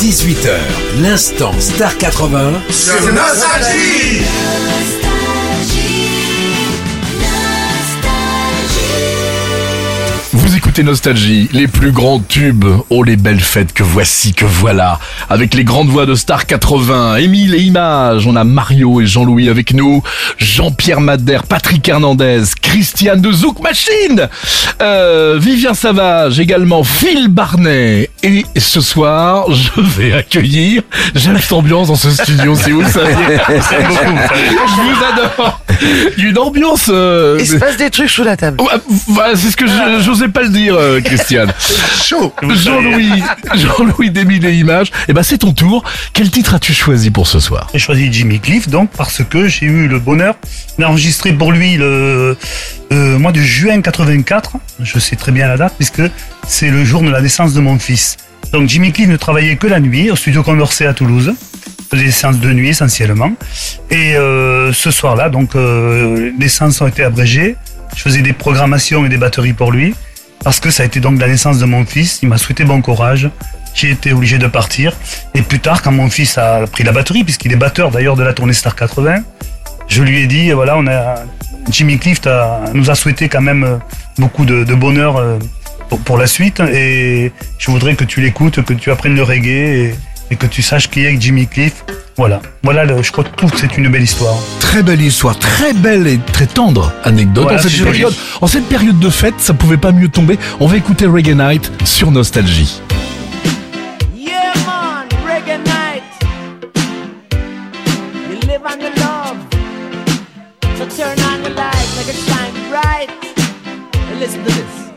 18h, l'instant Star 80 sur Nostalgie. Nostalgie, les plus grands tubes. Oh, les belles fêtes que voici, que voilà. Avec les grandes voix de Star 80, Émile et Images. On a Mario et Jean-Louis avec nous. Jean-Pierre Madère, Patrick Hernandez, Christiane de Zouk Machine. Euh, Vivien Savage également, Phil Barnet. Et ce soir, je vais accueillir. J'aime cette ambiance dans ce studio, si vous le saviez. Je vous adore. Une ambiance. euh, Il se passe des trucs sous la table. Voilà, c'est ce que je- j'osais pas le dire, euh, Christiane. Chaud. Jean-Louis, Jean-Louis d'Émile et Images. Eh ben, c'est ton tour. Quel titre as-tu choisi pour ce soir? J'ai choisi Jimmy Cliff donc parce que j'ai eu le bonheur d'enregistrer pour lui le euh, mois de juin 84. Je sais très bien la date puisque c'est le jour de la naissance de mon fils. Donc Jimmy Cliff ne travaillait que la nuit au studio Condorcet à Toulouse. Il faisait des séances de nuit essentiellement. Et euh, ce soir-là, donc euh, les séances ont été abrégées. Je faisais des programmations et des batteries pour lui parce que ça a été donc la naissance de mon fils. Il m'a souhaité bon courage. J'ai été obligé de partir. Et plus tard, quand mon fils a pris la batterie, puisqu'il est batteur d'ailleurs de la tournée Star 80, je lui ai dit, voilà, on a Jimmy Cliff nous a souhaité quand même euh, beaucoup de, bonheur euh, pour, la suite. Et je voudrais que tu l'écoutes, que tu apprennes le reggae et, et que tu saches qui est Jimmy Cliff. Voilà, voilà, le- je crois que tout c'est une belle histoire. Très belle histoire, très belle et très tendre anecdote. Voilà, en, cette période, en cette période de fête, ça pouvait pas mieux tomber. On va écouter Reggae Night sur Nostalgie. Yeah, man, reggae night. You live on the love. So turn on the light, make it shine bright. And listen to this.